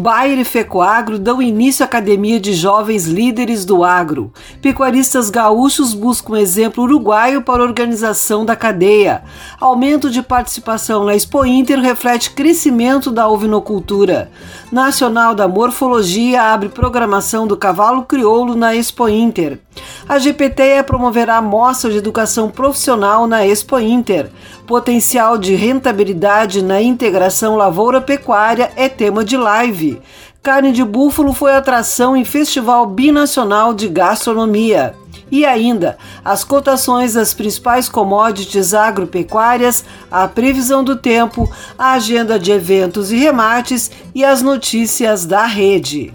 Bayer e Fecoagro dão início à Academia de Jovens Líderes do Agro. Pecuaristas gaúchos buscam exemplo uruguaio para a organização da cadeia. Aumento de participação na Expo Inter reflete crescimento da ovinocultura. Nacional da Morfologia abre programação do cavalo crioulo na Expo Inter. A GPTE promoverá mostra de educação profissional na Expo Inter. Potencial de rentabilidade na integração lavoura-pecuária é tema de live. Carne de búfalo foi atração em Festival Binacional de Gastronomia. E ainda, as cotações das principais commodities agropecuárias, a previsão do tempo, a agenda de eventos e remates e as notícias da rede.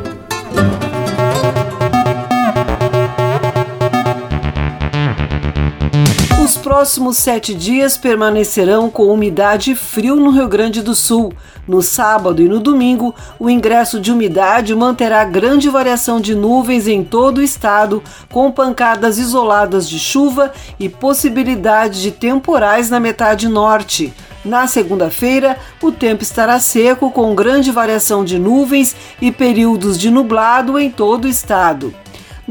Próximos sete dias permanecerão com umidade e frio no Rio Grande do Sul. No sábado e no domingo, o ingresso de umidade manterá grande variação de nuvens em todo o estado, com pancadas isoladas de chuva e possibilidade de temporais na metade norte. Na segunda-feira, o tempo estará seco, com grande variação de nuvens e períodos de nublado em todo o estado.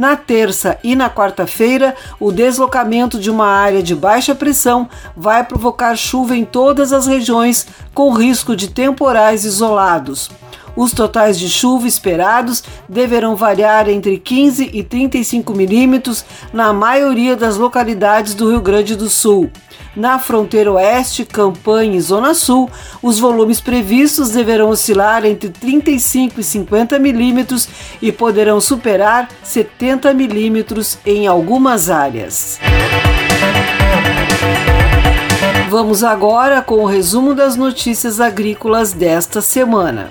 Na terça e na quarta-feira, o deslocamento de uma área de baixa pressão vai provocar chuva em todas as regiões, com risco de temporais isolados. Os totais de chuva esperados deverão variar entre 15 e 35 milímetros na maioria das localidades do Rio Grande do Sul. Na fronteira oeste, Campanha e Zona Sul, os volumes previstos deverão oscilar entre 35 e 50 milímetros e poderão superar 70 milímetros em algumas áreas. Vamos agora com o resumo das notícias agrícolas desta semana.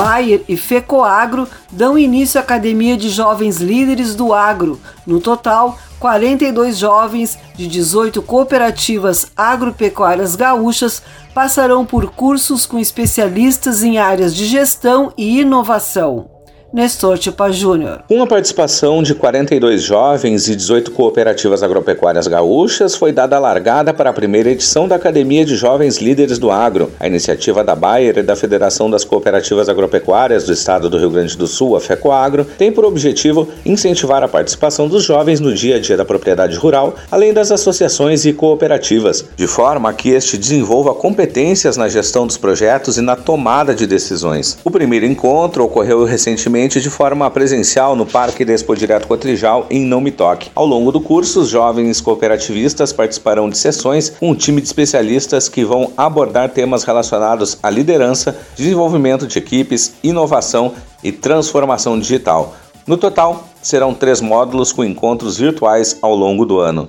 Bayer e FECOAGRO dão início à Academia de Jovens Líderes do Agro. No total, 42 jovens de 18 cooperativas agropecuárias gaúchas passarão por cursos com especialistas em áreas de gestão e inovação. Nestor Tipa Júnior. Com a participação de 42 jovens e 18 cooperativas agropecuárias gaúchas, foi dada a largada para a primeira edição da Academia de Jovens Líderes do Agro. A iniciativa da Bayer e da Federação das Cooperativas Agropecuárias do Estado do Rio Grande do Sul, a FECOAGRO, tem por objetivo incentivar a participação dos jovens no dia a dia da propriedade rural, além das associações e cooperativas, de forma que este desenvolva competências na gestão dos projetos e na tomada de decisões. O primeiro encontro ocorreu recentemente de forma presencial no Parque da Expo Direto Cotrijal, em Não Me Toque. Ao longo do curso, os jovens cooperativistas participarão de sessões com um time de especialistas que vão abordar temas relacionados à liderança, desenvolvimento de equipes, inovação e transformação digital. No total, serão três módulos com encontros virtuais ao longo do ano.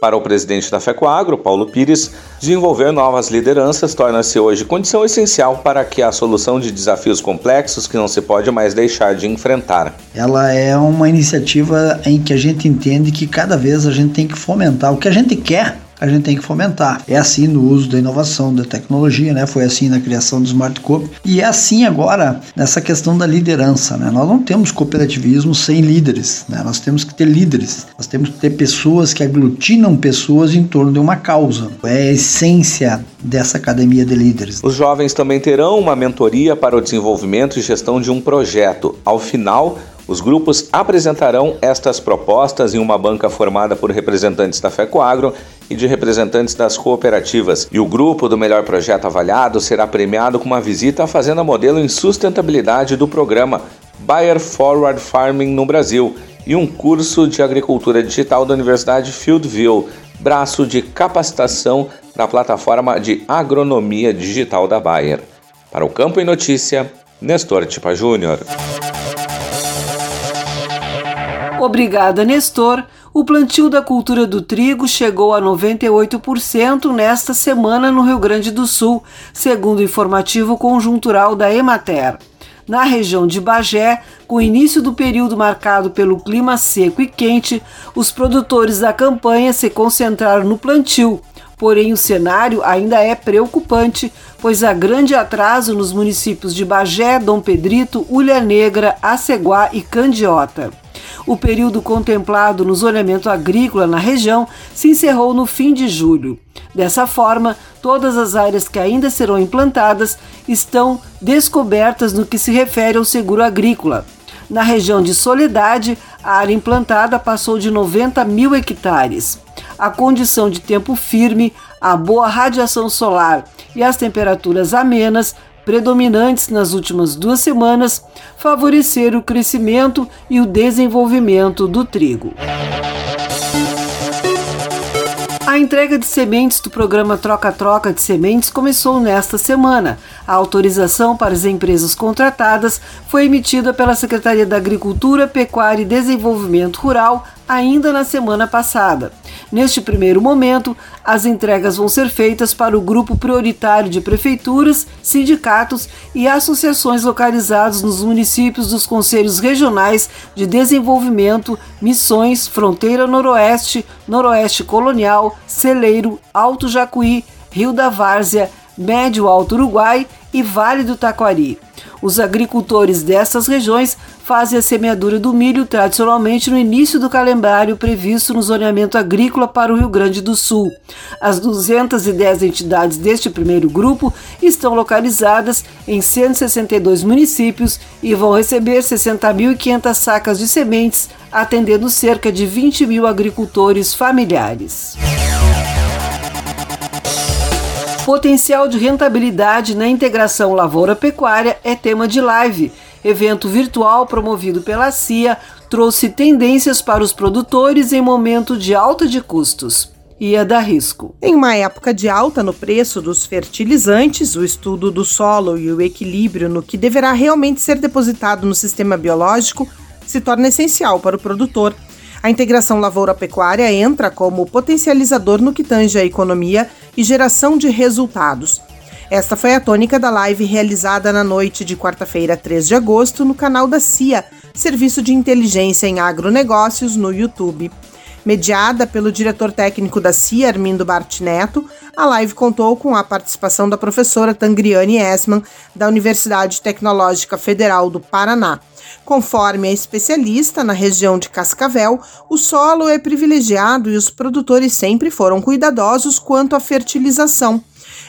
Para o presidente da FECOAGRO, Paulo Pires, desenvolver novas lideranças torna-se hoje condição essencial para que a solução de desafios complexos que não se pode mais deixar de enfrentar. Ela é uma iniciativa em que a gente entende que cada vez a gente tem que fomentar o que a gente quer a gente tem que fomentar. É assim no uso da inovação, da tecnologia, né? Foi assim na criação do Smart Coop e é assim agora nessa questão da liderança, né? Nós não temos cooperativismo sem líderes, né? Nós temos que ter líderes, nós temos que ter pessoas que aglutinam pessoas em torno de uma causa. É a essência dessa academia de líderes. Os jovens também terão uma mentoria para o desenvolvimento e gestão de um projeto. Ao final, os grupos apresentarão estas propostas em uma banca formada por representantes da FECOAGRO e de representantes das cooperativas. E o grupo do melhor projeto avaliado será premiado com uma visita à fazenda modelo em sustentabilidade do programa Bayer Forward Farming no Brasil e um curso de agricultura digital da Universidade Fieldville, braço de capacitação da plataforma de agronomia digital da Bayer. Para o Campo e Notícia, Nestor Tipa Júnior. Obrigada, Nestor. O plantio da cultura do trigo chegou a 98% nesta semana no Rio Grande do Sul, segundo o informativo conjuntural da Emater. Na região de Bagé, com o início do período marcado pelo clima seco e quente, os produtores da campanha se concentraram no plantio. Porém, o cenário ainda é preocupante, pois há grande atraso nos municípios de Bagé, Dom Pedrito, Ulha Negra, Aceguá e Candiota. O período contemplado no zoneamento agrícola na região se encerrou no fim de julho. Dessa forma, todas as áreas que ainda serão implantadas estão descobertas no que se refere ao seguro agrícola. Na região de Soledade, a área implantada passou de 90 mil hectares. A condição de tempo firme, a boa radiação solar e as temperaturas amenas predominantes nas últimas duas semanas favoreceram o crescimento e o desenvolvimento do trigo. A entrega de sementes do programa Troca-Troca de Sementes começou nesta semana. A autorização para as empresas contratadas foi emitida pela Secretaria da Agricultura, Pecuária e Desenvolvimento Rural ainda na semana passada. Neste primeiro momento, as entregas vão ser feitas para o grupo prioritário de prefeituras, sindicatos e associações localizados nos municípios dos Conselhos Regionais de Desenvolvimento, Missões, Fronteira Noroeste, Noroeste Colonial, Celeiro, Alto Jacuí, Rio da Várzea, Médio Alto Uruguai e Vale do Taquari. Os agricultores dessas regiões fazem a semeadura do milho tradicionalmente no início do calendário previsto no zoneamento agrícola para o Rio Grande do Sul. As 210 entidades deste primeiro grupo estão localizadas em 162 municípios e vão receber 60.500 sacas de sementes, atendendo cerca de 20 mil agricultores familiares. Potencial de rentabilidade na integração lavoura-pecuária é tema de live. Evento virtual promovido pela CIA trouxe tendências para os produtores em momento de alta de custos ia dar risco. Em uma época de alta no preço dos fertilizantes, o estudo do solo e o equilíbrio no que deverá realmente ser depositado no sistema biológico se torna essencial para o produtor. A integração lavoura-pecuária entra como potencializador no que tange a economia e geração de resultados. Esta foi a tônica da live realizada na noite de quarta-feira, 3 de agosto, no canal da CIA, Serviço de Inteligência em Agronegócios, no YouTube. Mediada pelo diretor técnico da CIA, Armindo Bartineto, a live contou com a participação da professora Tangriane Esman, da Universidade Tecnológica Federal do Paraná. Conforme a especialista na região de Cascavel, o solo é privilegiado e os produtores sempre foram cuidadosos quanto à fertilização.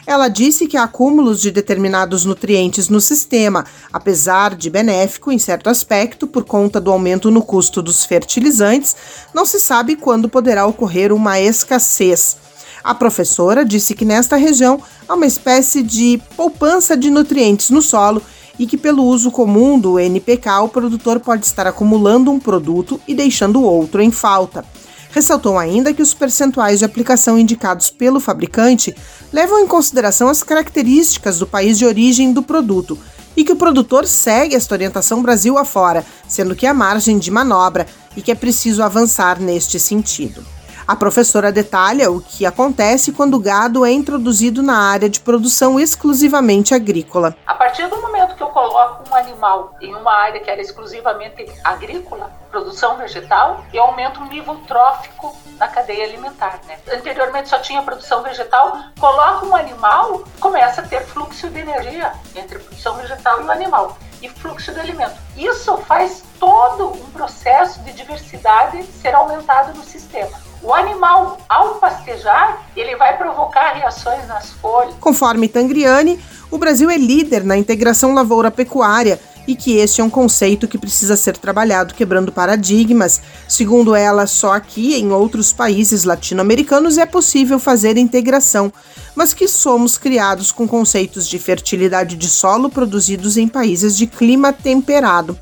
Ela disse que há acúmulos de determinados nutrientes no sistema, apesar de benéfico em certo aspecto por conta do aumento no custo dos fertilizantes, não se sabe quando poderá ocorrer uma escassez. A professora disse que nesta região há uma espécie de poupança de nutrientes no solo e que, pelo uso comum do NPK, o produtor pode estar acumulando um produto e deixando outro em falta. Ressaltou ainda que os percentuais de aplicação indicados pelo fabricante levam em consideração as características do país de origem do produto e que o produtor segue esta orientação Brasil afora, sendo que há margem de manobra e que é preciso avançar neste sentido. A professora detalha o que acontece quando o gado é introduzido na área de produção exclusivamente agrícola. A partir do momento que eu coloco um animal em uma área que era exclusivamente agrícola, produção vegetal, eu aumento o nível trófico na cadeia alimentar. Né? Anteriormente só tinha produção vegetal, coloca um animal, começa a ter fluxo de energia entre produção vegetal e o animal e fluxo de alimento. Isso faz todo um processo de diversidade ser aumentado no sistema. O animal, ao pastejar, ele vai provocar reações nas folhas. Conforme Tangriani, o Brasil é líder na integração lavoura-pecuária e que este é um conceito que precisa ser trabalhado quebrando paradigmas. Segundo ela, só aqui em outros países latino-americanos é possível fazer integração, mas que somos criados com conceitos de fertilidade de solo produzidos em países de clima temperado.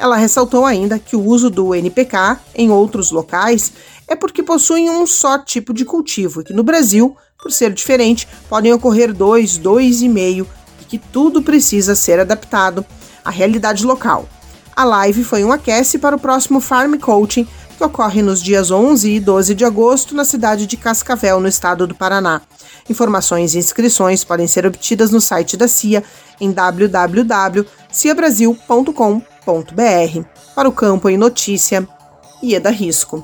Ela ressaltou ainda que o uso do NPK em outros locais é porque possuem um só tipo de cultivo e que no Brasil, por ser diferente, podem ocorrer dois, dois e meio e que tudo precisa ser adaptado à realidade local. A live foi um aquece para o próximo Farm Coaching, que ocorre nos dias 11 e 12 de agosto na cidade de Cascavel, no estado do Paraná. Informações e inscrições podem ser obtidas no site da CIA em www.ciabrasil.com.br. Para o Campo em Notícia, Ieda Risco.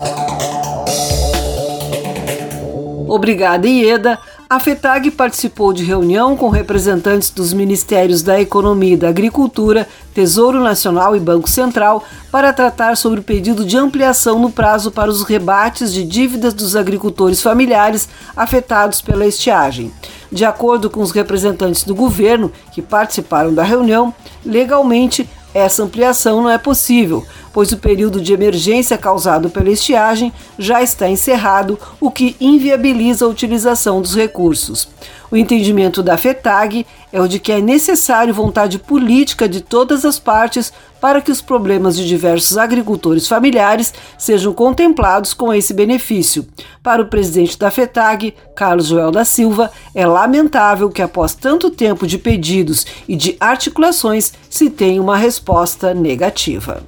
Obrigada, Ieda. A FETAG participou de reunião com representantes dos Ministérios da Economia e da Agricultura, Tesouro Nacional e Banco Central para tratar sobre o pedido de ampliação no prazo para os rebates de dívidas dos agricultores familiares afetados pela estiagem. De acordo com os representantes do governo que participaram da reunião, legalmente essa ampliação não é possível, pois o período de emergência causado pela estiagem já está encerrado, o que inviabiliza a utilização dos recursos. O entendimento da FETAG é o de que é necessário vontade política de todas as partes para que os problemas de diversos agricultores familiares sejam contemplados com esse benefício. Para o presidente da FETAG, Carlos Joel da Silva, é lamentável que após tanto tempo de pedidos e de articulações se tenha uma resposta negativa.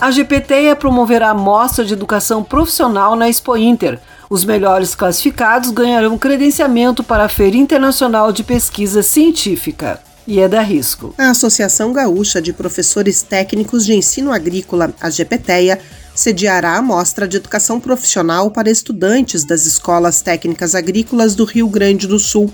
A GPTEA promoverá a mostra de educação profissional na Expo Inter. Os melhores classificados ganharão credenciamento para a Feira Internacional de Pesquisa Científica. E é da risco. A Associação Gaúcha de Professores Técnicos de Ensino Agrícola, a GPTEA, sediará a mostra de educação profissional para estudantes das escolas técnicas agrícolas do Rio Grande do Sul.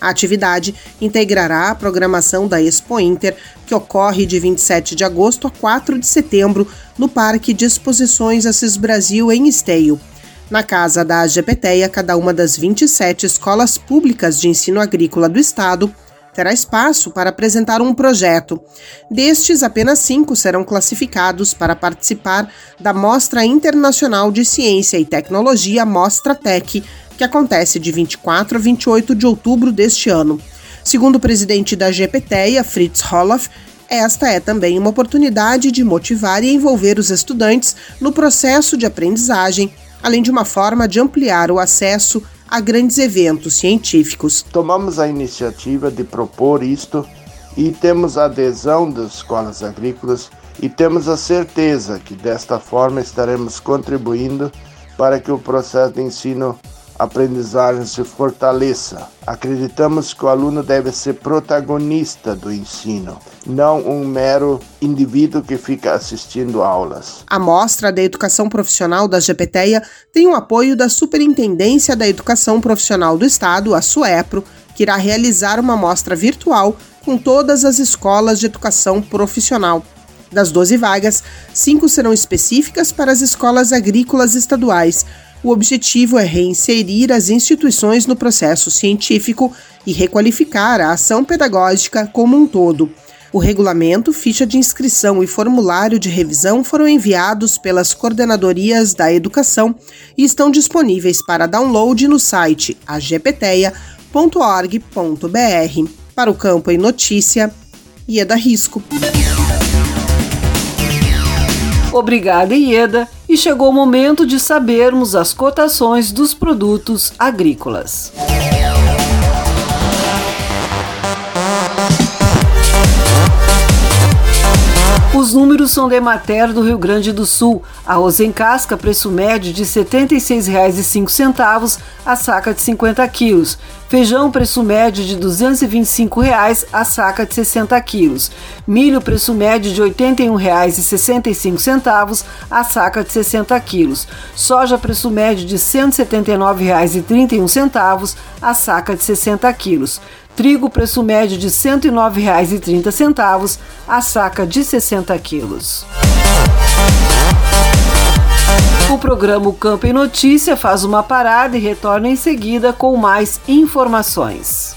A atividade integrará a programação da Expo Inter, que ocorre de 27 de agosto a 4 de setembro no Parque de Exposições Assis Brasil, em Esteio. Na casa da AGPTEA, cada uma das 27 escolas públicas de ensino agrícola do estado terá espaço para apresentar um projeto. Destes, apenas cinco serão classificados para participar da Mostra Internacional de Ciência e Tecnologia Mostra Tech, que acontece de 24 a 28 de outubro deste ano. Segundo o presidente da GPTEA, Fritz Holoff, esta é também uma oportunidade de motivar e envolver os estudantes no processo de aprendizagem além de uma forma de ampliar o acesso a grandes eventos científicos. Tomamos a iniciativa de propor isto e temos a adesão das escolas agrícolas e temos a certeza que desta forma estaremos contribuindo para que o processo de ensino aprendizagem se fortaleça. Acreditamos que o aluno deve ser protagonista do ensino, não um mero indivíduo que fica assistindo aulas. A mostra da educação profissional da GPTEA tem o apoio da Superintendência da Educação Profissional do Estado, a SUEPRO, que irá realizar uma mostra virtual com todas as escolas de educação profissional. Das 12 vagas, cinco serão específicas para as escolas agrícolas estaduais. O objetivo é reinserir as instituições no processo científico e requalificar a ação pedagógica como um todo. O regulamento, ficha de inscrição e formulário de revisão foram enviados pelas coordenadorias da educação e estão disponíveis para download no site agpeteia.org.br. Para o Campo em Notícia, Ieda Risco. Obrigada, Ieda. E chegou o momento de sabermos as cotações dos produtos agrícolas. Os números são da Emater do Rio Grande do Sul. Arroz em casca, preço médio de R$ 76,05 a saca de 50 quilos. Feijão, preço médio de 225 reais a saca de 60 quilos. Milho, preço médio de R$ 81,65 a saca de 60 quilos. Soja, preço médio de R$ 179,31 a saca de 60 quilos. Trigo, preço médio de R$ 109,30 a saca de 60 quilos. O programa Campo em Notícia faz uma parada e retorna em seguida com mais informações.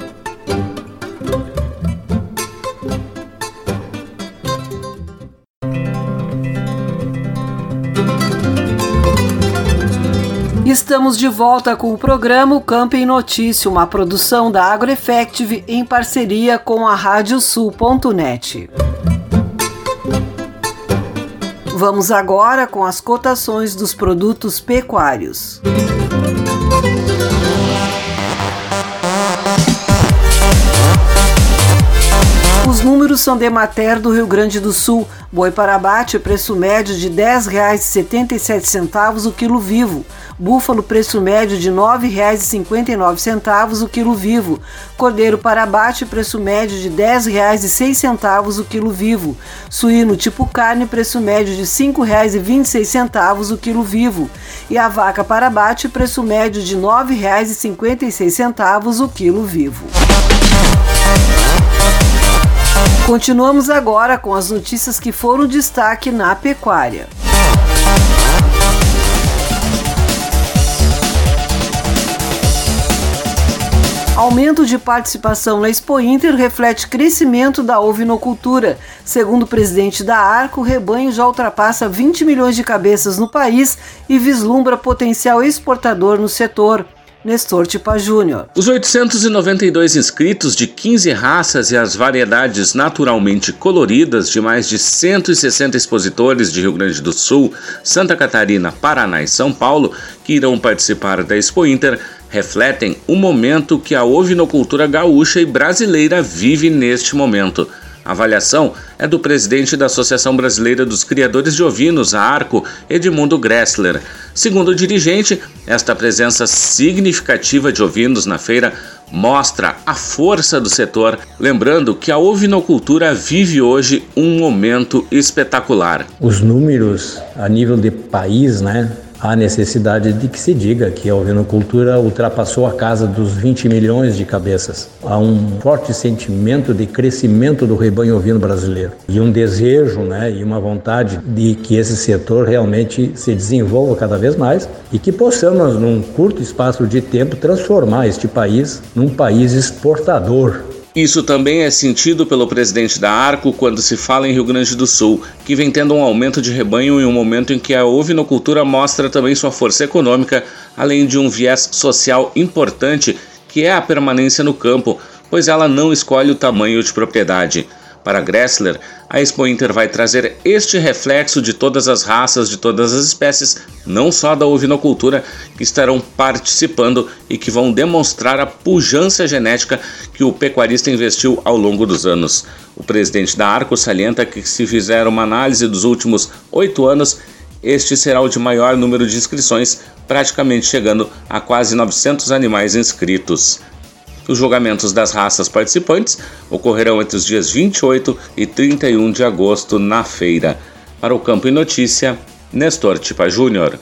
Estamos de volta com o programa em Notícia, uma produção da AgroEffective em parceria com a Radiosul.net. Vamos agora com as cotações dos produtos pecuários. Os números são de Mater do Rio Grande do Sul. Boi para abate, preço médio de R$ 10,77 o quilo vivo. Búfalo, preço médio de R$ 9,59 o quilo vivo. Cordeiro para abate, preço médio de R$ 10,06 o quilo vivo. Suíno tipo carne, preço médio de R$ 5,26 o quilo vivo. E a vaca para abate, preço médio de R$ 9,56 o quilo vivo. Continuamos agora com as notícias que foram destaque na pecuária. Aumento de participação na Expo Inter reflete crescimento da ovinocultura. Segundo o presidente da Arco, o rebanho já ultrapassa 20 milhões de cabeças no país e vislumbra potencial exportador no setor. Nestor Tipa Júnior. Os 892 inscritos de 15 raças e as variedades naturalmente coloridas de mais de 160 expositores de Rio Grande do Sul, Santa Catarina, Paraná e São Paulo que irão participar da Expo Inter refletem o momento que a ovinocultura gaúcha e brasileira vive neste momento. A avaliação é do presidente da Associação Brasileira dos Criadores de Ovinos, a ARCO, Edmundo Gressler. Segundo o dirigente, esta presença significativa de ovinos na feira mostra a força do setor, lembrando que a ovinocultura vive hoje um momento espetacular. Os números a nível de país, né, há necessidade de que se diga que a ovinocultura ultrapassou a casa dos 20 milhões de cabeças. Há um forte sentimento de crescimento do rebanho ovino brasileiro e um desejo né, e uma vontade de que esse setor realmente se desenvolva cada vez mais e que possamos, num curto espaço de tempo, transformar este país num país exportador isso também é sentido pelo presidente da Arco quando se fala em Rio Grande do Sul, que vem tendo um aumento de rebanho em um momento em que a ovinocultura mostra também sua força econômica, além de um viés social importante, que é a permanência no campo, pois ela não escolhe o tamanho de propriedade. Para Gressler, a Expo Inter vai trazer este reflexo de todas as raças, de todas as espécies, não só da ovinocultura, que estarão participando e que vão demonstrar a pujança genética que o pecuarista investiu ao longo dos anos. O presidente da Arco salienta que, se fizer uma análise dos últimos oito anos, este será o de maior número de inscrições, praticamente chegando a quase 900 animais inscritos. Os julgamentos das raças participantes ocorrerão entre os dias 28 e 31 de agosto na feira. Para o Campo e Notícia, Nestor Tipa Júnior.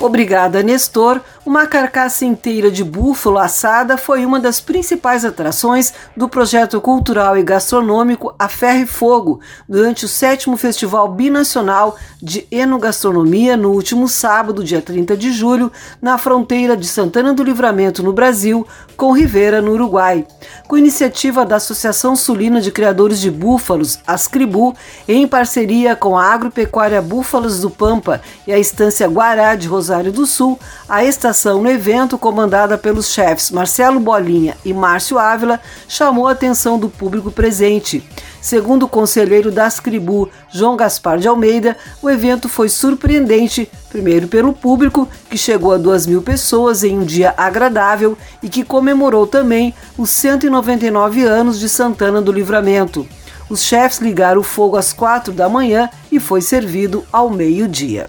Obrigada, Nestor. Uma carcaça inteira de búfalo assada foi uma das principais atrações do projeto cultural e gastronômico A Ferro e Fogo durante o sétimo Festival Binacional de Enogastronomia no último sábado, dia 30 de julho, na fronteira de Santana do Livramento, no Brasil, com Rivera, no Uruguai. Com iniciativa da Associação Sulina de Criadores de Búfalos, Ascribu, em parceria com a Agropecuária Búfalos do Pampa e a Estância Guará de Rosário do Sul, a estação no evento, comandada pelos chefes Marcelo Bolinha e Márcio Ávila, chamou a atenção do público presente. Segundo o conselheiro das Cribu, João Gaspar de Almeida, o evento foi surpreendente, primeiro pelo público, que chegou a 2 mil pessoas em um dia agradável e que comemorou também os 199 anos de Santana do Livramento. Os chefes ligaram o fogo às quatro da manhã e foi servido ao meio-dia.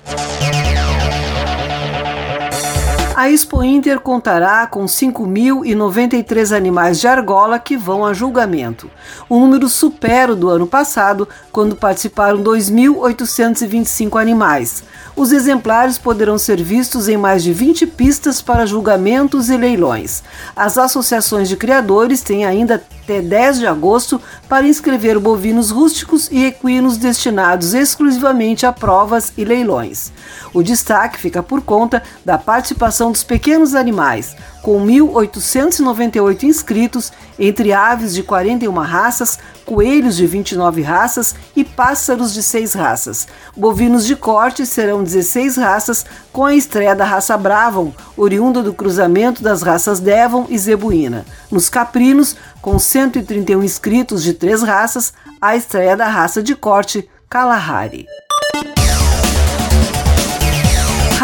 A Expo Inter contará com 5.093 animais de argola que vão a julgamento. O número supera o do ano passado, quando participaram 2.825 animais. Os exemplares poderão ser vistos em mais de 20 pistas para julgamentos e leilões. As associações de criadores têm ainda até 10 de agosto para inscrever bovinos rústicos e equinos destinados exclusivamente a provas e leilões. O destaque fica por conta da participação dos pequenos animais, com 1.898 inscritos, entre aves de 41 raças, coelhos de 29 raças e pássaros de 6 raças. Bovinos de corte serão 16 raças, com a estreia da raça Bravon, oriunda do cruzamento das raças Devon e Zebuína. Nos caprinos, com 131 inscritos de três raças, a estreia da raça de corte Kalahari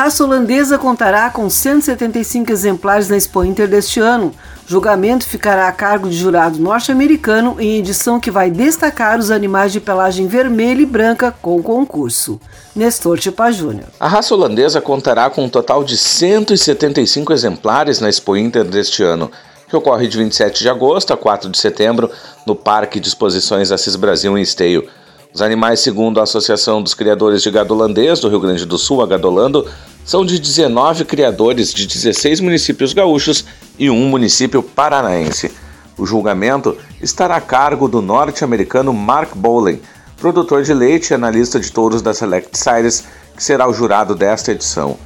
raça holandesa contará com 175 exemplares na Expo Inter deste ano. O julgamento ficará a cargo de jurado norte-americano em edição que vai destacar os animais de pelagem vermelha e branca com concurso. Nestor Tipa Júnior. A raça holandesa contará com um total de 175 exemplares na Expo Inter deste ano, que ocorre de 27 de agosto a 4 de setembro no Parque de Exposições Assis Brasil em Esteio. Os animais, segundo a Associação dos Criadores de Gado Holandês do Rio Grande do Sul, a Gadolando, são de 19 criadores de 16 municípios gaúchos e um município paranaense. O julgamento estará a cargo do norte-americano Mark Bowling, produtor de leite e analista de touros da Select Sires, que será o jurado desta edição.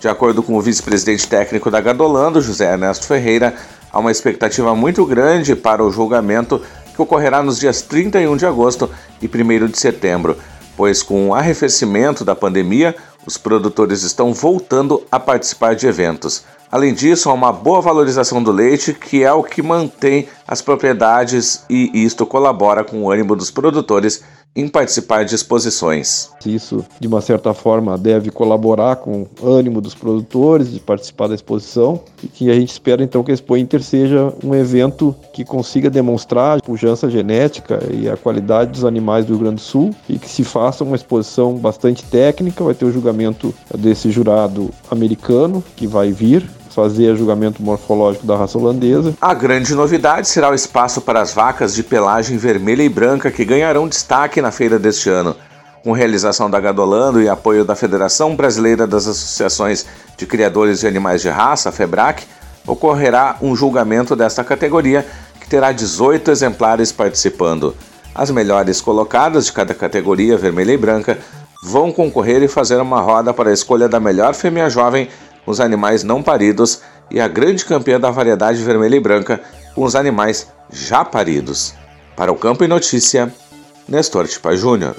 De acordo com o vice-presidente técnico da Gadolando, José Ernesto Ferreira, há uma expectativa muito grande para o julgamento que ocorrerá nos dias 31 de agosto e 1 de setembro, pois com o arrefecimento da pandemia, os produtores estão voltando a participar de eventos. Além disso, há uma boa valorização do leite, que é o que mantém as propriedades e isto colabora com o ânimo dos produtores em participar de exposições. Isso, de uma certa forma, deve colaborar com o ânimo dos produtores de participar da exposição e que a gente espera então que a Expo Inter seja um evento que consiga demonstrar a pujança genética e a qualidade dos animais do Rio Grande do Sul e que se faça uma exposição bastante técnica. Vai ter o julgamento desse jurado americano que vai vir fazer julgamento morfológico da raça holandesa. A grande novidade será o espaço para as vacas de pelagem vermelha e branca que ganharão destaque na feira deste ano. Com realização da Gadolando e apoio da Federação Brasileira das Associações de Criadores de Animais de Raça, a FEBRAC, ocorrerá um julgamento desta categoria que terá 18 exemplares participando. As melhores colocadas de cada categoria, vermelha e branca, vão concorrer e fazer uma roda para a escolha da melhor fêmea jovem os animais não paridos e a grande campeã da variedade vermelha e branca com os animais já paridos. Para o Campo e Notícia, Nestor Tipa Júnior.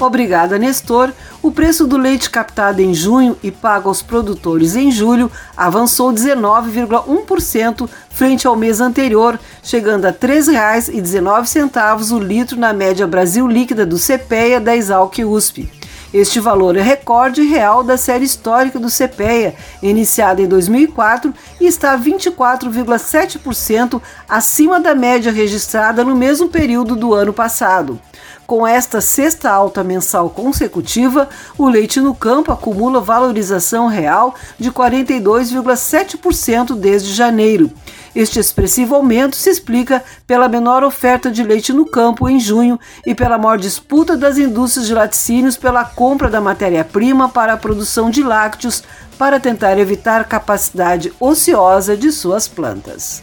Obrigada, Nestor. O preço do leite captado em junho e pago aos produtores em julho avançou 19,1% frente ao mês anterior, chegando a R$ 3,19 o litro na média Brasil líquida do CPEA da Exalc USP. Este valor é recorde real da série histórica do CPEA, iniciada em 2004 e está 24,7% acima da média registrada no mesmo período do ano passado. Com esta sexta alta mensal consecutiva, o leite no campo acumula valorização real de 42,7% desde janeiro. Este expressivo aumento se explica pela menor oferta de leite no campo em junho e pela maior disputa das indústrias de laticínios pela compra da matéria-prima para a produção de lácteos para tentar evitar capacidade ociosa de suas plantas.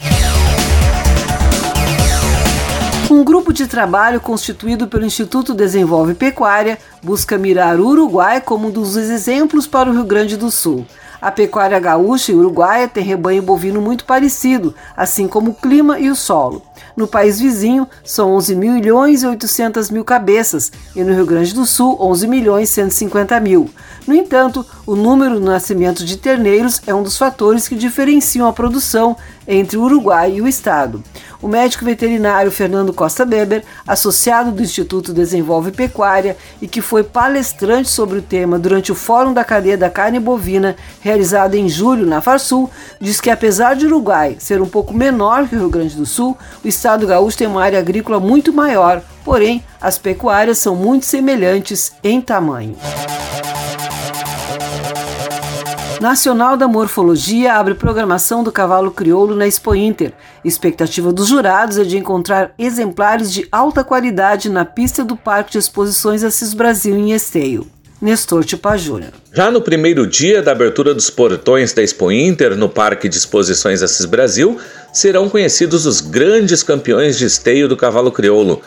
Um grupo de trabalho constituído pelo Instituto Desenvolve Pecuária busca mirar o Uruguai como um dos exemplos para o Rio Grande do Sul. A pecuária gaúcha e uruguaia tem rebanho bovino muito parecido, assim como o clima e o solo. No país vizinho, são 11 milhões e 800 mil cabeças, e no Rio Grande do Sul, 11 milhões e 150 mil. No entanto, o número de nascimentos de terneiros é um dos fatores que diferenciam a produção entre o Uruguai e o Estado. O médico veterinário Fernando Costa Beber, associado do Instituto Desenvolve Pecuária e que foi palestrante sobre o tema durante o Fórum da Cadeia da Carne Bovina, realizado em julho na Farsul, diz que apesar de Uruguai ser um pouco menor que o Rio Grande do Sul, o estado gaúcho tem uma área agrícola muito maior, porém as pecuárias são muito semelhantes em tamanho. Nacional da Morfologia abre programação do cavalo crioulo na Expo Inter. Expectativa dos jurados é de encontrar exemplares de alta qualidade na pista do Parque de Exposições Assis Brasil em Esteio. Nestor Tipa Júnior. Já no primeiro dia da abertura dos portões da Expo Inter no Parque de Exposições Assis Brasil, serão conhecidos os grandes campeões de esteio do cavalo crioulo.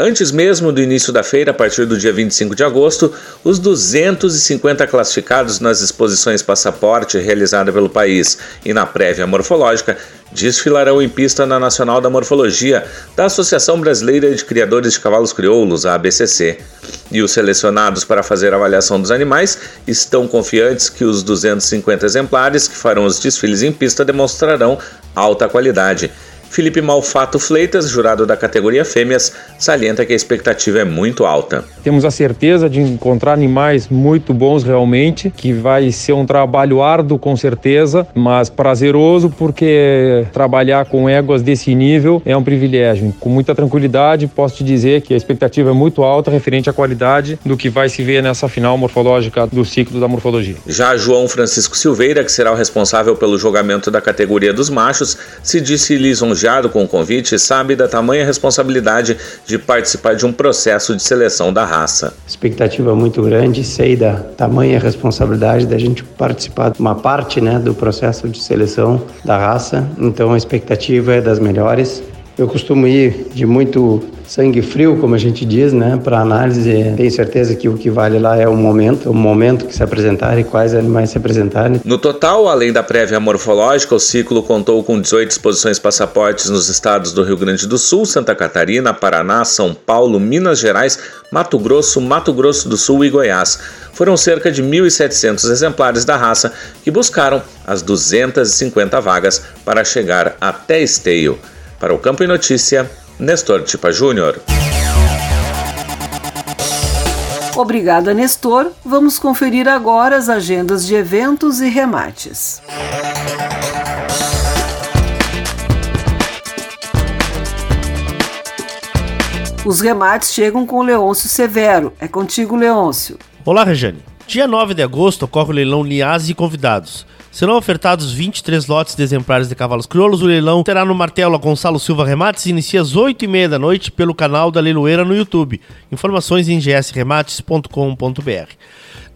Antes mesmo do início da feira, a partir do dia 25 de agosto, os 250 classificados nas exposições passaporte realizada pelo país e na prévia morfológica desfilarão em pista na Nacional da Morfologia da Associação Brasileira de Criadores de Cavalos Crioulos, a ABCC. E os selecionados para fazer a avaliação dos animais estão confiantes que os 250 exemplares que farão os desfiles em pista demonstrarão alta qualidade. Felipe Malfato Fleitas, jurado da categoria Fêmeas, salienta que a expectativa é muito alta. Temos a certeza de encontrar animais muito bons realmente, que vai ser um trabalho árduo com certeza, mas prazeroso porque trabalhar com éguas desse nível é um privilégio. Com muita tranquilidade posso te dizer que a expectativa é muito alta referente à qualidade do que vai se ver nessa final morfológica do ciclo da morfologia. Já João Francisco Silveira, que será o responsável pelo julgamento da categoria dos machos, se disse lisonjeado lisonjeado com o convite e sabe da tamanha responsabilidade de participar de um processo de seleção da raça. Expectativa muito grande, sei da tamanha responsabilidade da gente participar de uma parte né, do processo de seleção da raça, então a expectativa é das melhores. Eu costumo ir de muito sangue frio, como a gente diz, né, para análise. Tenho certeza que o que vale lá é o momento, o momento que se apresentar e quais animais se apresentarem. No total, além da prévia morfológica, o ciclo contou com 18 exposições passaportes nos estados do Rio Grande do Sul, Santa Catarina, Paraná, São Paulo, Minas Gerais, Mato Grosso, Mato Grosso do Sul e Goiás. Foram cerca de 1.700 exemplares da raça que buscaram as 250 vagas para chegar até Esteio. Para o Campo e Notícia, Nestor Tipa Júnior. Obrigada, Nestor. Vamos conferir agora as agendas de eventos e remates. Os remates chegam com Leôncio Severo. É contigo, Leôncio. Olá, Rejane. Dia 9 de agosto ocorre o leilão Nias e convidados. Serão ofertados 23 lotes de exemplares de cavalos crioulos. O leilão terá no Martelo Gonçalo Silva Remates e inicia às 8h30 da noite pelo canal da Leiloeira no YouTube. Informações em gsremates.com.br.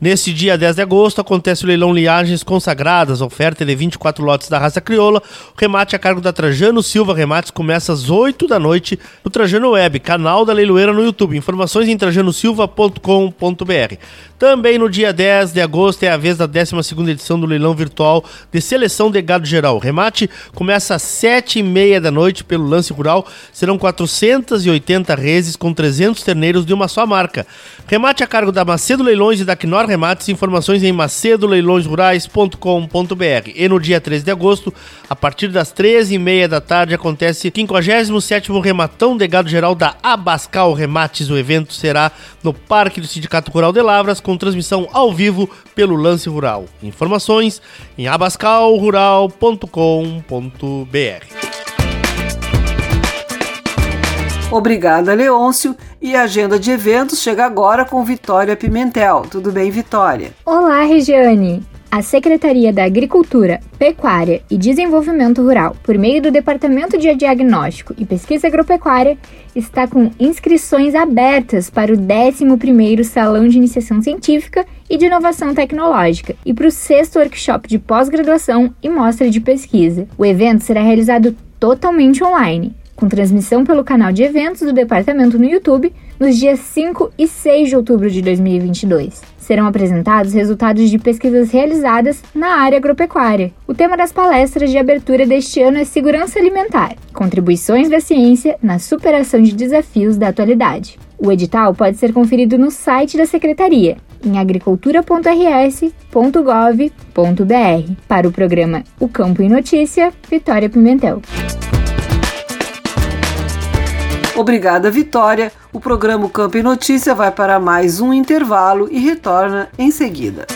Neste dia 10 de agosto acontece o leilão Liagens Consagradas, oferta de 24 lotes da raça crioula. O remate a cargo da Trajano Silva Remates começa às 8 da noite no Trajano Web, canal da Leiloeira no YouTube. Informações em trajanosilva.com.br. Também no dia 10 de agosto é a vez da 12ª edição do leilão virtual de seleção de gado geral. O remate começa às 7h30 da noite pelo lance rural. Serão 480 reses com 300 terneiros de uma só marca. Remate a cargo da Macedo Leilões e da Knorr Remates. Informações em macedoleilõesrurais.com.br. E no dia 13 de agosto, a partir das 13h30 da tarde, acontece o 57º Rematão de Gado Geral da Abascal Remates. O evento será no Parque do Sindicato Rural de Lavras, com transmissão ao vivo pelo Lance Rural. Informações em abascalrural.com.br. Obrigada, Leôncio. E a agenda de eventos chega agora com Vitória Pimentel. Tudo bem, Vitória? Olá, Regiane. A Secretaria da Agricultura, Pecuária e Desenvolvimento Rural, por meio do Departamento de Diagnóstico e Pesquisa Agropecuária, está com inscrições abertas para o 11º Salão de Iniciação Científica e de Inovação Tecnológica e para o sexto workshop de pós-graduação e mostra de pesquisa. O evento será realizado totalmente online, com transmissão pelo canal de eventos do departamento no YouTube nos dias 5 e 6 de outubro de 2022 serão apresentados resultados de pesquisas realizadas na área agropecuária. O tema das palestras de abertura deste ano é Segurança Alimentar Contribuições da Ciência na Superação de Desafios da Atualidade. O edital pode ser conferido no site da Secretaria, em agricultura.rs.gov.br. Para o programa O Campo em Notícia, Vitória Pimentel. Obrigada, Vitória. O programa Campo e Notícia vai para mais um intervalo e retorna em seguida.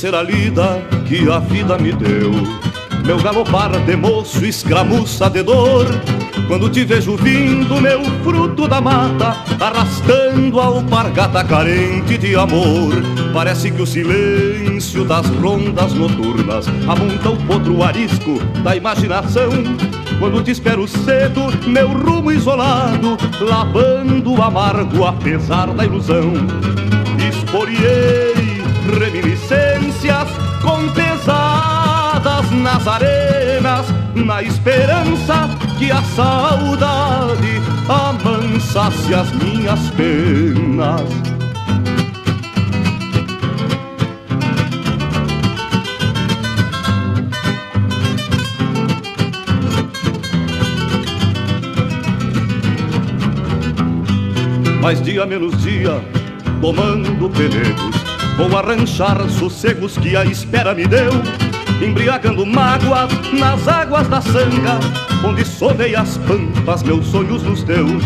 Conhecer a lida que a vida me deu. Meu galopar de moço escramuça de dor. Quando te vejo vindo, meu fruto da mata, arrastando a alpargata carente de amor. Parece que o silêncio das rondas noturnas amonta o potro arisco da imaginação. Quando te espero cedo, meu rumo isolado, lavando o amargo apesar da ilusão. Esporiei reminiscências com pesadas nas arenas, na esperança que a saudade amansasse as minhas penas. Mais dia menos dia, tomando pelegos Vou arranchar sossegos que a espera me deu, embriagando mágoas nas águas da sanga, onde sonei as pampas, meus sonhos nos teus.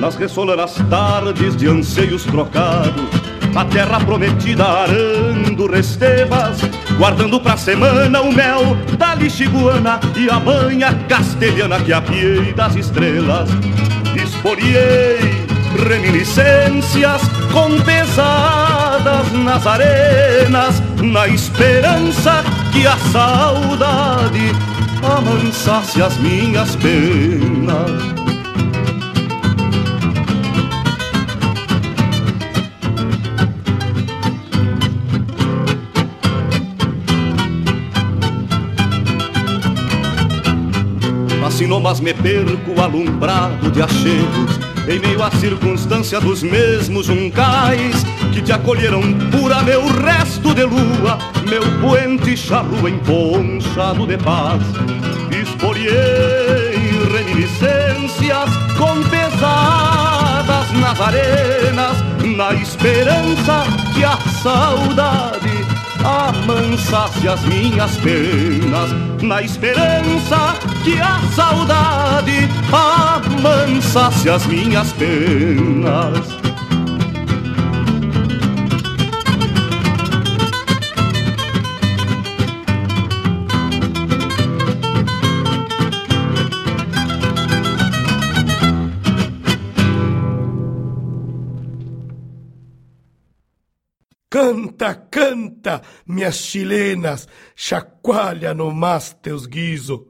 Nas ressolanas tardes de anseios trocados, a terra prometida arando restevas, guardando pra semana o mel da lixiguana e a manha castelhana que apiei das estrelas. Esporiei reminiscências com nas arenas, na esperança que a saudade amansasse as minhas penas. Assim mas me perco alumbrado de achegos em meio à circunstância dos mesmos juncais Que te acolheram pura meu resto de lua Meu puente charrua emponchado de paz. Esporiei reminiscências com pesadas nas arenas Na esperança que a saudade amansasse as minhas penas, na esperança que a saudade amansasse as minhas penas. Canta, canta, minhas chilenas, chacoalha no mais teus guiso.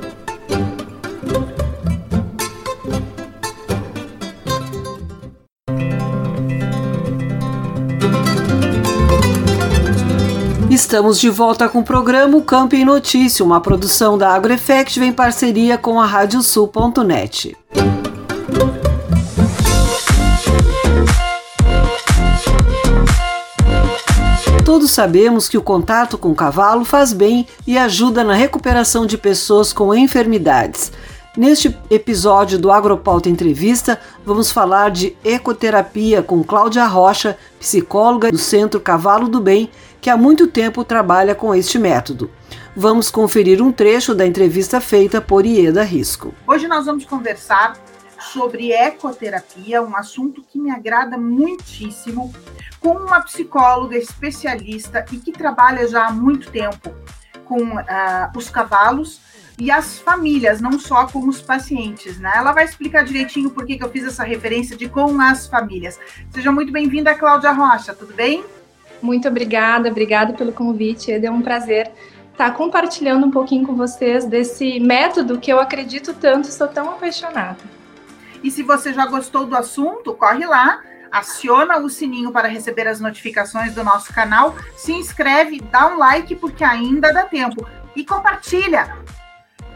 Estamos de volta com o programa Campo em Notícia, uma produção da AgroEffect em parceria com a Radiosul.net. Todos sabemos que o contato com o cavalo faz bem e ajuda na recuperação de pessoas com enfermidades. Neste episódio do Agropauta Entrevista, vamos falar de ecoterapia com Cláudia Rocha, psicóloga do Centro Cavalo do Bem, que há muito tempo trabalha com este método. Vamos conferir um trecho da entrevista feita por Ieda Risco. Hoje nós vamos conversar sobre ecoterapia, um assunto que me agrada muitíssimo, com uma psicóloga especialista e que trabalha já há muito tempo com uh, os cavalos e as famílias, não só com os pacientes, né? Ela vai explicar direitinho por que, que eu fiz essa referência de com as famílias. Seja muito bem-vinda, Cláudia Rocha, tudo bem? Muito obrigada, obrigada pelo convite. É um prazer estar compartilhando um pouquinho com vocês desse método que eu acredito tanto, sou tão apaixonada. E se você já gostou do assunto, corre lá, aciona o sininho para receber as notificações do nosso canal, se inscreve, dá um like porque ainda dá tempo e compartilha.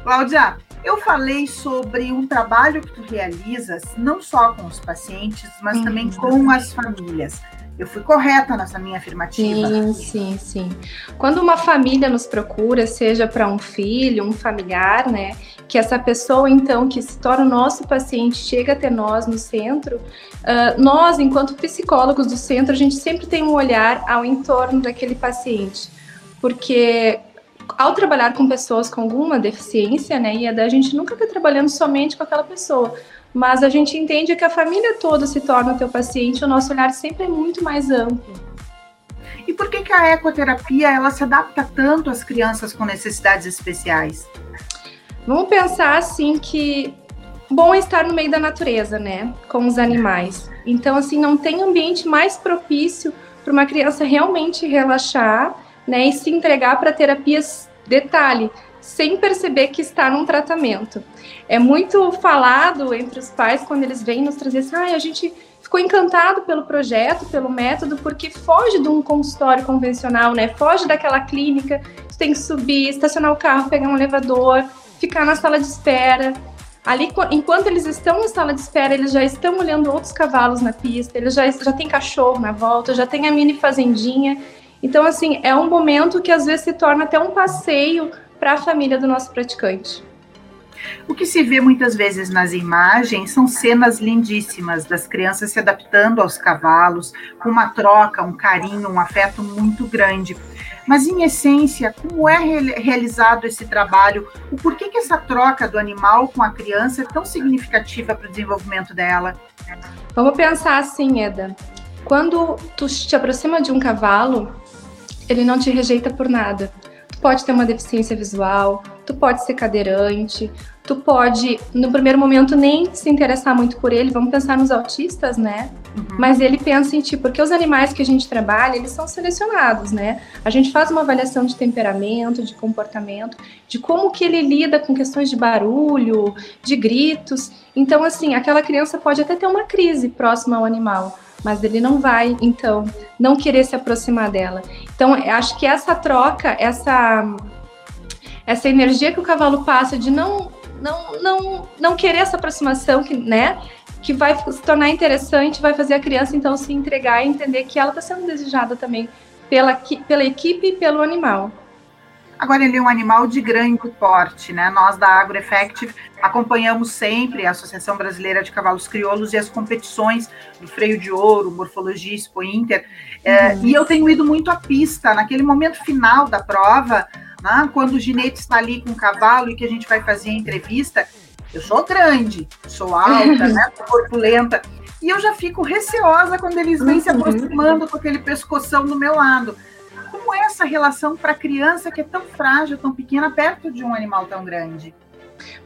Cláudia, eu falei sobre um trabalho que tu realizas não só com os pacientes, mas também com as famílias. Eu fui correta nessa minha afirmativa. Sim, sim, sim. Quando uma família nos procura, seja para um filho, um familiar, né, que essa pessoa, então, que se torna o nosso paciente, chega até nós no centro, uh, nós, enquanto psicólogos do centro, a gente sempre tem um olhar ao entorno daquele paciente. Porque ao trabalhar com pessoas com alguma deficiência, né, e a gente nunca está trabalhando somente com aquela pessoa, mas a gente entende que a família toda se torna o teu paciente, o nosso olhar sempre é muito mais amplo. E por que, que a ecoterapia ela se adapta tanto às crianças com necessidades especiais? Vamos pensar assim que bom é estar no meio da natureza, né, com os animais. Então assim não tem ambiente mais propício para uma criança realmente relaxar, né, e se entregar para terapias detalhe, sem perceber que está num tratamento. É muito falado entre os pais quando eles vêm nos trazer assim, ah, a gente ficou encantado pelo projeto, pelo método, porque foge de um consultório convencional, né? Foge daquela clínica, tu tem que subir, estacionar o carro, pegar um elevador, ficar na sala de espera. Ali, enquanto eles estão na sala de espera, eles já estão olhando outros cavalos na pista, eles já, já tem cachorro na volta, já tem a mini fazendinha. Então, assim, é um momento que às vezes se torna até um passeio para a família do nosso praticante. O que se vê muitas vezes nas imagens são cenas lindíssimas das crianças se adaptando aos cavalos, com uma troca, um carinho, um afeto muito grande. Mas, em essência, como é realizado esse trabalho? O porquê que essa troca do animal com a criança é tão significativa para o desenvolvimento dela? Vamos pensar assim, Eda. Quando tu te aproxima de um cavalo, ele não te rejeita por nada. Tu pode ter uma deficiência visual, tu pode ser cadeirante, tu pode, no primeiro momento, nem se interessar muito por ele. Vamos pensar nos autistas, né? Uhum. Mas ele pensa em ti, porque os animais que a gente trabalha, eles são selecionados, né? A gente faz uma avaliação de temperamento, de comportamento, de como que ele lida com questões de barulho, de gritos. Então, assim, aquela criança pode até ter uma crise próxima ao animal, mas ele não vai, então, não querer se aproximar dela. Então, acho que essa troca, essa essa energia que o cavalo passa de não não não não querer essa aproximação que, né, que vai se tornar interessante, vai fazer a criança então se entregar e entender que ela está sendo desejada também pela, pela equipe e pelo animal. Agora ele é um animal de grande porte, né? Nós da AgroEffective acompanhamos sempre a Associação Brasileira de Cavalos Crioulos e as competições do Freio de Ouro, Morfologia Expo Inter. É, uhum. e eu tenho ido muito à pista, naquele momento final da prova, né, quando o ginete está ali com o cavalo e que a gente vai fazer a entrevista, eu sou grande, sou alta, né, corpulenta, e eu já fico receosa quando eles vêm se uhum. aproximando com aquele pescoção do meu lado. Como é essa relação para a criança que é tão frágil, tão pequena, perto de um animal tão grande?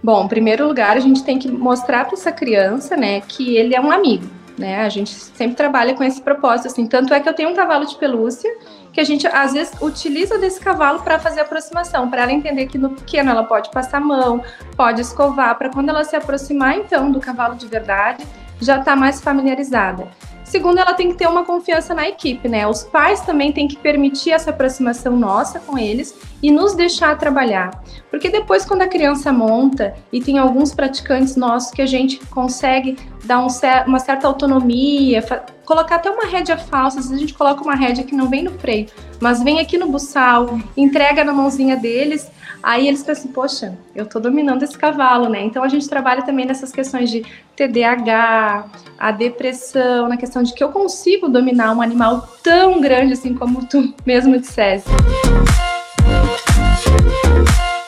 Bom, em primeiro lugar, a gente tem que mostrar para essa criança, né, que ele é um amigo, né? A gente sempre trabalha com esse propósito, assim. Tanto é que eu tenho um cavalo de pelúcia que a gente às vezes utiliza desse cavalo para fazer aproximação, para ela entender que no pequeno ela pode passar a mão, pode escovar, para quando ela se aproximar então do cavalo de verdade, já está mais familiarizada. Segundo, ela tem que ter uma confiança na equipe, né? Os pais também têm que permitir essa aproximação nossa com eles e nos deixar trabalhar. Porque depois, quando a criança monta, e tem alguns praticantes nossos que a gente consegue dar um, uma certa autonomia, colocar até uma rédea falsa, às vezes a gente coloca uma rédea que não vem no freio, mas vem aqui no buçal, entrega na mãozinha deles Aí eles pensam assim, poxa, eu tô dominando esse cavalo, né? Então a gente trabalha também nessas questões de TDAH, a depressão, na questão de que eu consigo dominar um animal tão grande assim como tu mesmo disseste.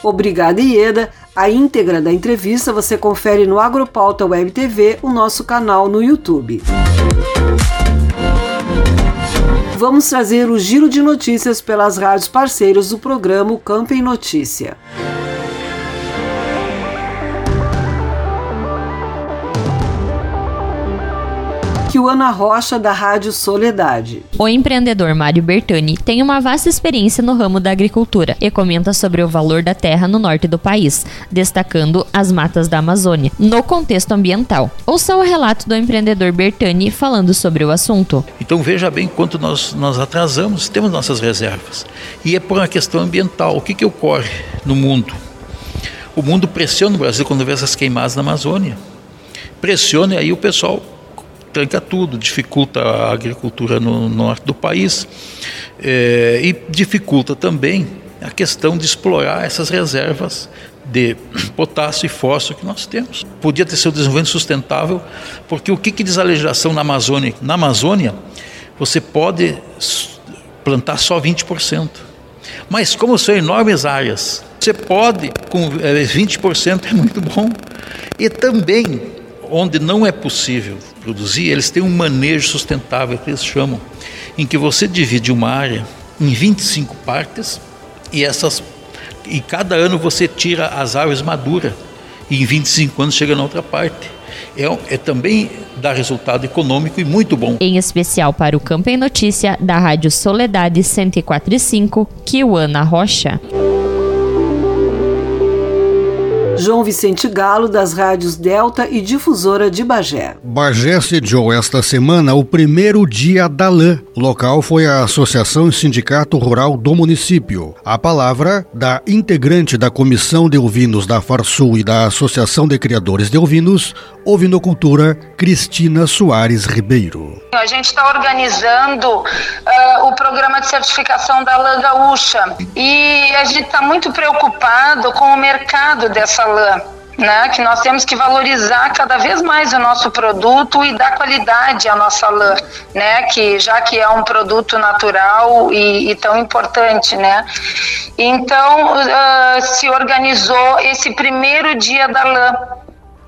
Obrigada, Ieda. A íntegra da entrevista você confere no Agropauta Web TV, o nosso canal no YouTube vamos trazer o giro de notícias pelas rádios parceiros do programa Campo em Notícia. Kiwana Rocha, da Rádio Soledade. O empreendedor Mário Bertani tem uma vasta experiência no ramo da agricultura e comenta sobre o valor da terra no norte do país, destacando as matas da Amazônia, no contexto ambiental. Ouça o relato do empreendedor Bertani falando sobre o assunto. Então veja bem quanto nós, nós atrasamos, temos nossas reservas. E é por uma questão ambiental. O que, que ocorre no mundo? O mundo pressiona o Brasil quando vê essas queimadas na Amazônia. Pressiona e aí o pessoal tranca tudo, dificulta a agricultura no norte do país é, e dificulta também a questão de explorar essas reservas de potássio e fósforo que nós temos. Podia ter sido desenvolvimento sustentável, porque o que, que diz a legislação na Amazônia? Na Amazônia, você pode plantar só 20%. Mas como são enormes áreas, você pode, com 20% é muito bom. E também, onde não é possível produzir, eles têm um manejo sustentável que eles chamam, em que você divide uma área em 25 partes e essas e cada ano você tira as árvores maduras e em 25 anos chega na outra parte. É, é também dá resultado econômico e muito bom. Em especial para o Campo em Notícia da Rádio Soledade 104.5, Kiwana Rocha. João Vicente Galo, das rádios Delta e Difusora de Bagé. Bagé sediou esta semana o primeiro dia da lã. O local foi a Associação e Sindicato Rural do município. A palavra da integrante da Comissão de Ovinos da Farsul e da Associação de Criadores de Ovinos, Ovinocultura, Cristina Soares Ribeiro. A gente está organizando uh, o programa de certificação da lã gaúcha e a gente está muito preocupado com o mercado dessa Né, que nós temos que valorizar cada vez mais o nosso produto e dar qualidade à nossa lã, né, que já que é um produto natural e, e tão importante, né. Então uh, se organizou esse primeiro dia da lã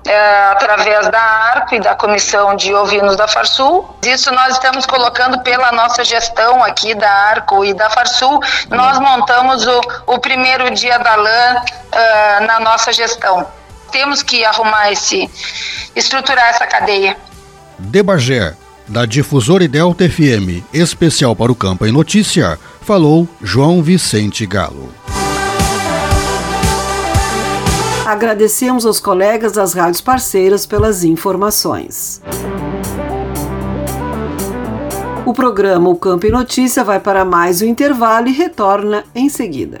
é, através da e da Comissão de Ovinos da Farsul. Isso nós estamos colocando pela nossa gestão aqui da ARCO e da Farsul. Nós montamos o, o primeiro dia da lã uh, na nossa gestão. temos que arrumar esse, estruturar essa cadeia. De Bagé, da Difusora Delta FM, especial para o Campo em Notícia, falou João Vicente Galo. Agradecemos aos colegas das rádios parceiras pelas informações. O programa O Campo em Notícia vai para mais um intervalo e retorna em seguida.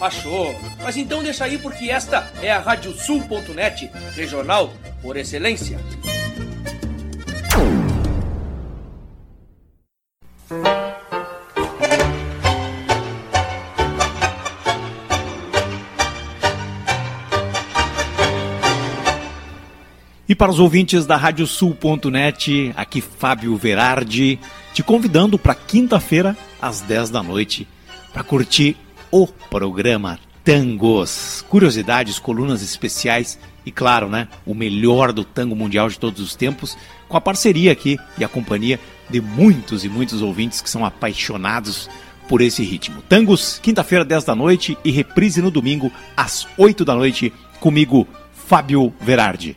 Achou? Mas então deixa aí porque esta é a Radiosul.net, regional por excelência. Para os ouvintes da Radiosul.net, aqui Fábio Verardi, te convidando para quinta-feira, às 10 da noite, para curtir o programa Tangos. Curiosidades, colunas especiais e, claro, né, o melhor do tango mundial de todos os tempos, com a parceria aqui e a companhia de muitos e muitos ouvintes que são apaixonados por esse ritmo. Tangos, quinta-feira, 10 da noite e reprise no domingo, às 8 da noite, comigo, Fábio Verardi.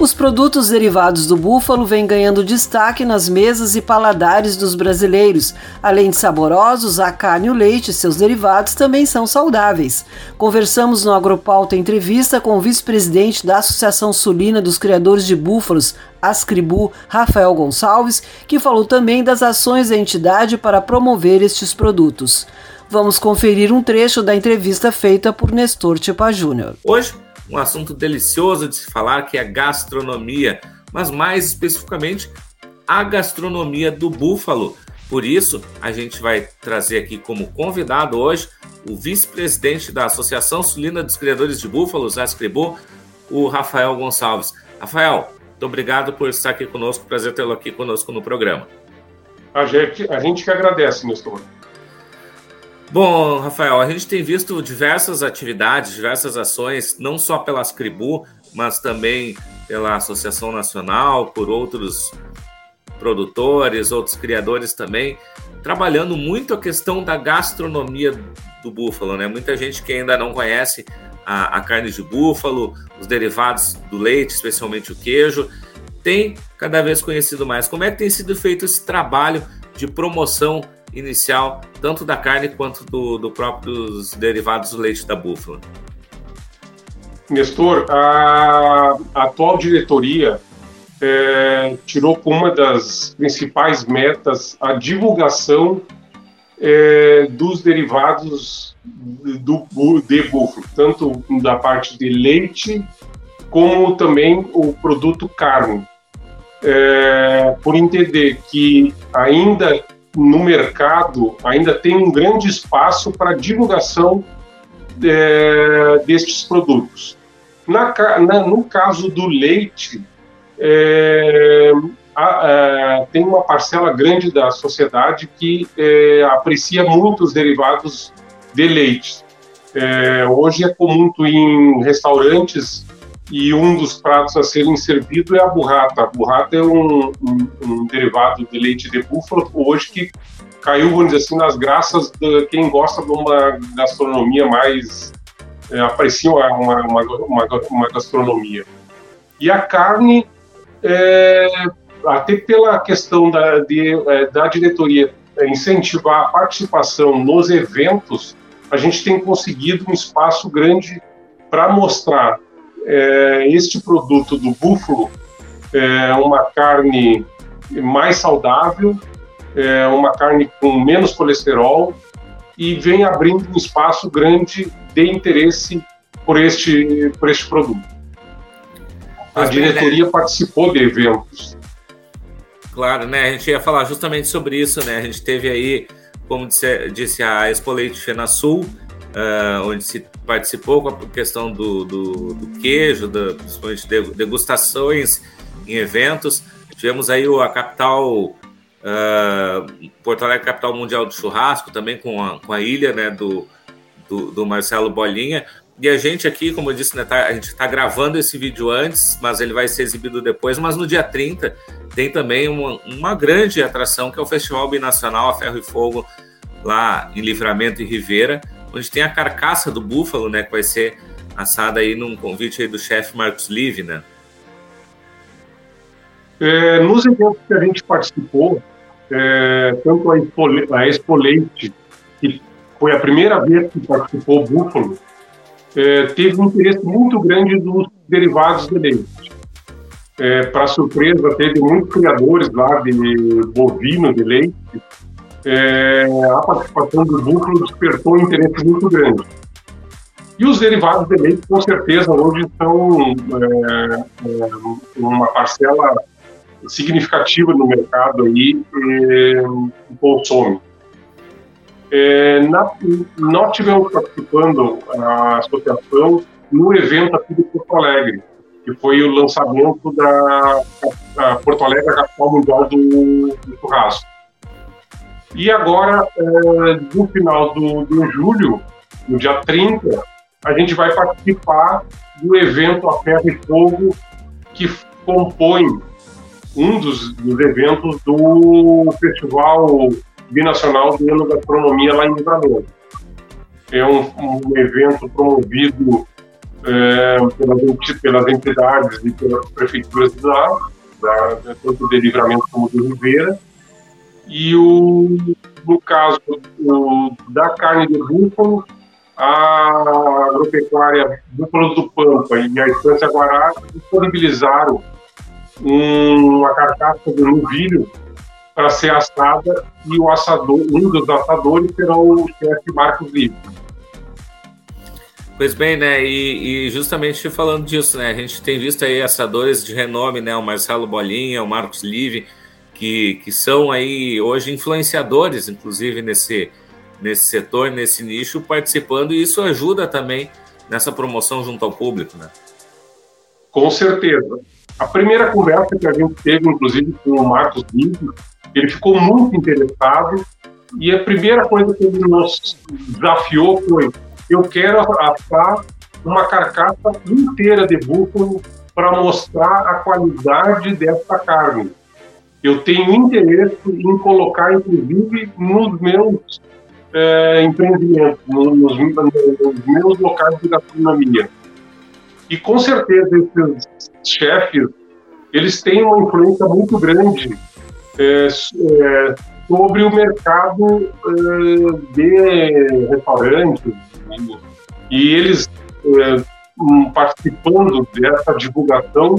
Os produtos derivados do búfalo vêm ganhando destaque nas mesas e paladares dos brasileiros. Além de saborosos, a carne e o leite e seus derivados também são saudáveis. Conversamos no Agropauta entrevista com o vice-presidente da Associação Sulina dos Criadores de Búfalos, Ascribu, Rafael Gonçalves, que falou também das ações da entidade para promover estes produtos. Vamos conferir um trecho da entrevista feita por Nestor Tipa Júnior. Hoje um assunto delicioso de se falar que é gastronomia, mas mais especificamente a gastronomia do búfalo. Por isso, a gente vai trazer aqui como convidado hoje o vice-presidente da Associação Sulina dos Criadores de Búfalos, Ascribu, o Rafael Gonçalves. Rafael, muito obrigado por estar aqui conosco, prazer tê-lo aqui conosco no programa. A gente, a gente que agradece, Nestor. Bom, Rafael, a gente tem visto diversas atividades, diversas ações, não só pela Ascribu, mas também pela Associação Nacional, por outros produtores, outros criadores também, trabalhando muito a questão da gastronomia do búfalo, né? Muita gente que ainda não conhece a, a carne de búfalo, os derivados do leite, especialmente o queijo, tem cada vez conhecido mais. Como é que tem sido feito esse trabalho de promoção inicial, tanto da carne quanto do, do próprio dos derivados do leite da búfala? Nestor, a, atual diretoria é, tirou como uma das principais metas a divulgação é, dos derivados do, de búfalo, tanto da parte de leite como também o produto carne. É, por entender que ainda no mercado ainda tem um grande espaço para divulgação é, destes produtos. Na, na, no caso do leite, é, a, a, tem uma parcela grande da sociedade que é, aprecia muito os derivados de leite. É, hoje é comum em restaurantes e um dos pratos a serem servido é a burrata. A burrata é um, um, um derivado de leite de búfalo, hoje que caiu, vamos dizer assim, nas graças de quem gosta de uma gastronomia mais. É, uma, uma, uma, uma, gastronomia. E a carne, é, até pela questão da, de, é, da diretoria incentivar a participação nos eventos, a gente tem conseguido um espaço grande para mostrar é, este produto do búfalo, é uma carne mais saudável, é uma carne com menos colesterol e vem abrindo um espaço grande de interesse por este, por este produto. A diretoria né? participou de eventos. Claro, né? A gente ia falar justamente sobre isso, né? A gente teve aí, como disse, disse a Expo Leite FenaSul, uh, onde se participou com a questão do, do, do queijo, da, principalmente degustações em eventos. Tivemos aí a capital, uh, Porto Alegre, capital mundial do churrasco, também com a, com a ilha né, do, do, do Marcelo Bolinha. E a gente aqui, como eu disse, né, tá, a gente está gravando esse vídeo antes, mas ele vai ser exibido depois. Mas no dia 30 tem também uma, uma grande atração, que é o Festival Binacional a Ferro e Fogo, lá em Livramento e Ribeira, onde tem a carcaça do búfalo, né, que vai ser assada aí num convite aí do chefe Marcos Live, né? É, nos eventos que a gente participou, é, tanto a Expo, Leite, que foi a primeira vez que participou o búfalo, é, teve um interesse muito grande dos derivados de leite. É, Para surpresa, teve muitos criadores lá de bovino de leite é, a participação do búfalo despertou um interesse muito grande. E os derivados de leite, com certeza, hoje são é, é, uma parcela significativa no mercado aí é, consome. É, na, nós tivemos participando a associação no evento aqui de Porto Alegre, que foi o lançamento da Porto Alegre, a capital mundial do, do churrasco. E agora, é, no final do, do julho, no dia 30, a gente vai participar do evento A Ferro e Fogo, que compõe um dos, dos eventos do Festival Binacional de Enogastronomia lá em Livramento. É um, um evento promovido é, pelas, pelas, entidades e pelas prefeituras da, da, tanto de Livramento como de Ribeira, e o, no caso o, da carne de búfalo, a agropecuária Búfalo do Pampa e a Estância Guará disponibilizaram uma carcaça de novilho para ser assada e o assador, um dos assadores será o chefe Marcos Livre. Pois bem, né? E, e, justamente falando disso, né? A gente tem visto aí assadores de renome, né? O Marcelo Bolinha, o Marcos Live, que, que são aí hoje influenciadores, inclusive nesse, nesse setor, nesse nicho, participando, e isso ajuda também nessa promoção junto ao público, né? Com certeza. A primeira conversa que a gente teve, inclusive, com o Marcos Lins, ele ficou muito interessado e a primeira coisa que ele nos desafiou foi: eu quero assar uma carcaça inteira de búfalo para mostrar a qualidade dessa carne eu tenho interesse em colocar, inclusive, nos meus é, empreendimentos, nos, nos, meus locais de gastronomia. E com certeza esses chefes, eles têm uma influência muito grande é, é, sobre o mercado é, de restaurantes e, e eles é, participando dessa divulgação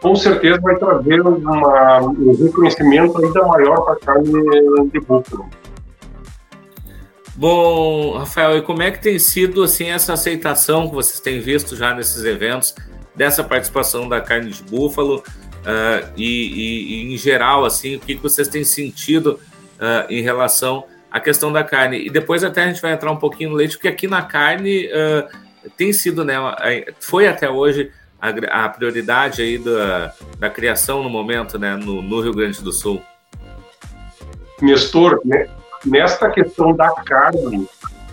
com certeza vai trazer uma, um reconhecimento ainda maior para a carne de búfalo. Bom, Rafael, e como é que tem sido assim essa aceitação que vocês têm visto já nesses eventos dessa participação da carne de búfalo uh, e, e, e, em geral assim o que vocês têm sentido uh, em relação à questão da carne e depois até a gente vai entrar um pouquinho no leite porque aqui na carne uh, tem sido, né, foi até hoje a, a prioridade aí da, da criação no momento, né, no, no Rio Grande do Sul? Nestor, né, nesta questão da carne,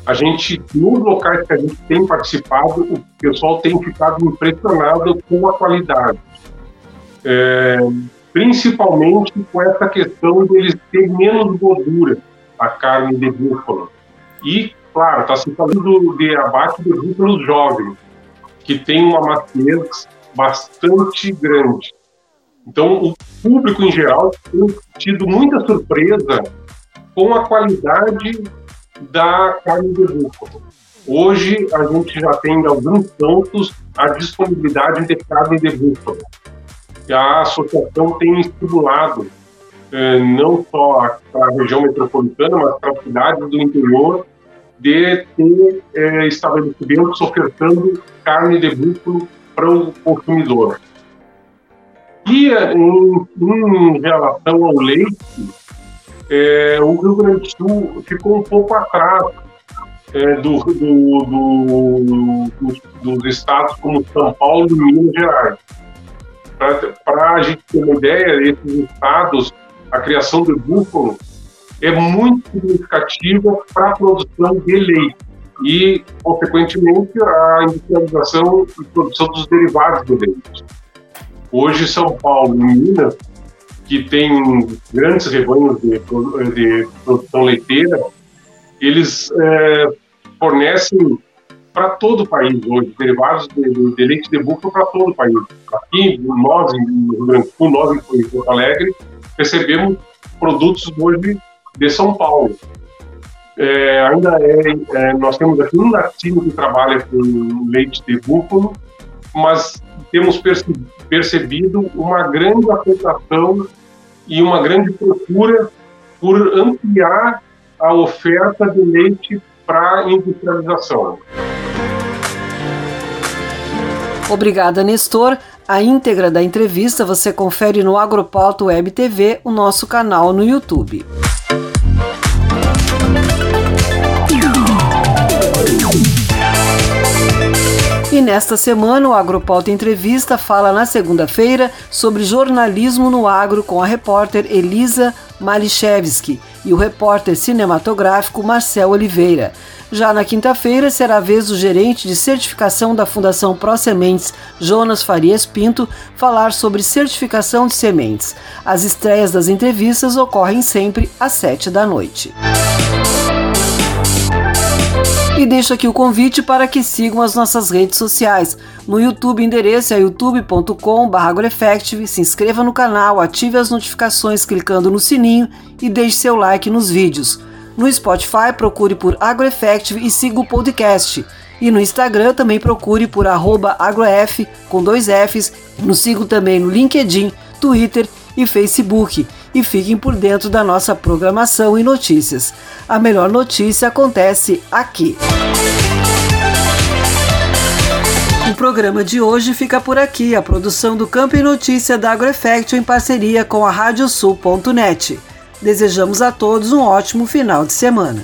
a gente, nos locais que a gente tem participado, o pessoal tem ficado impressionado com a qualidade. É, principalmente com essa questão deles ter menos gordura, a carne de búfalo. E, claro, está se falando de abate de búfalos jovens, que tem uma maciez bastante grande. Então, o público em geral tem tido muita surpresa com a qualidade da carne de búfalo. Hoje, a gente já tem em alguns pontos a disponibilidade de carne de búfalo. A associação tem estimulado eh, não só para a região metropolitana, mas para cidades do interior, de ter eh, estabelecimentos ofertando carne de búfalo para o consumidor. E em, em relação ao leite, é, o Rio Grande do Sul ficou um pouco atrás é, do, do, do, dos, dos estados como São Paulo e Minas Gerais. Para a gente ter uma ideia, esses estados, a criação de búfalo é muito significativa para a produção de leite e, consequentemente, a industrialização e produção dos derivados do leite. Hoje, São Paulo e Minas que tem grandes rebanhos de, de produção leiteira, eles é, fornecem para todo o país hoje, derivados de, de, leite de búfalo para todo o país. Aqui, nós, em nós em Porto Alegre, recebemos produtos hoje de São Paulo. É, ainda é, é, nós temos aqui um latino que trabalha com leite de búfalo, mas temos percebido uma grande aceitação e uma grande procura por ampliar a oferta de leite para industrialização. Obrigada, Nestor. A íntegra da entrevista você confere no Agropauta Web TV, o nosso canal no YouTube. E nesta semana, o Agropauta Entrevista fala na segunda-feira sobre jornalismo no agro com a repórter Elisa Malichevski e o repórter cinematográfico Marcel Oliveira. Já na quinta-feira será a vez do gerente de certificação da Fundação Pro Sementes, Jonas Farias Pinto, falar sobre certificação de sementes. As estreias das entrevistas ocorrem sempre às sete da noite. E deixo aqui o convite para que sigam as nossas redes sociais. No YouTube, endereço é youtube.com.br Se inscreva no canal, ative as notificações clicando no sininho e deixe seu like nos vídeos. No Spotify, procure por AgroEffective e siga o podcast. E no Instagram também procure por agrof com dois Fs. Nos siga também no LinkedIn, Twitter e Facebook e fiquem por dentro da nossa programação e notícias. A melhor notícia acontece aqui. O programa de hoje fica por aqui. A produção do Campo e Notícia da AgroEffect em parceria com a Radiosul.net. Desejamos a todos um ótimo final de semana.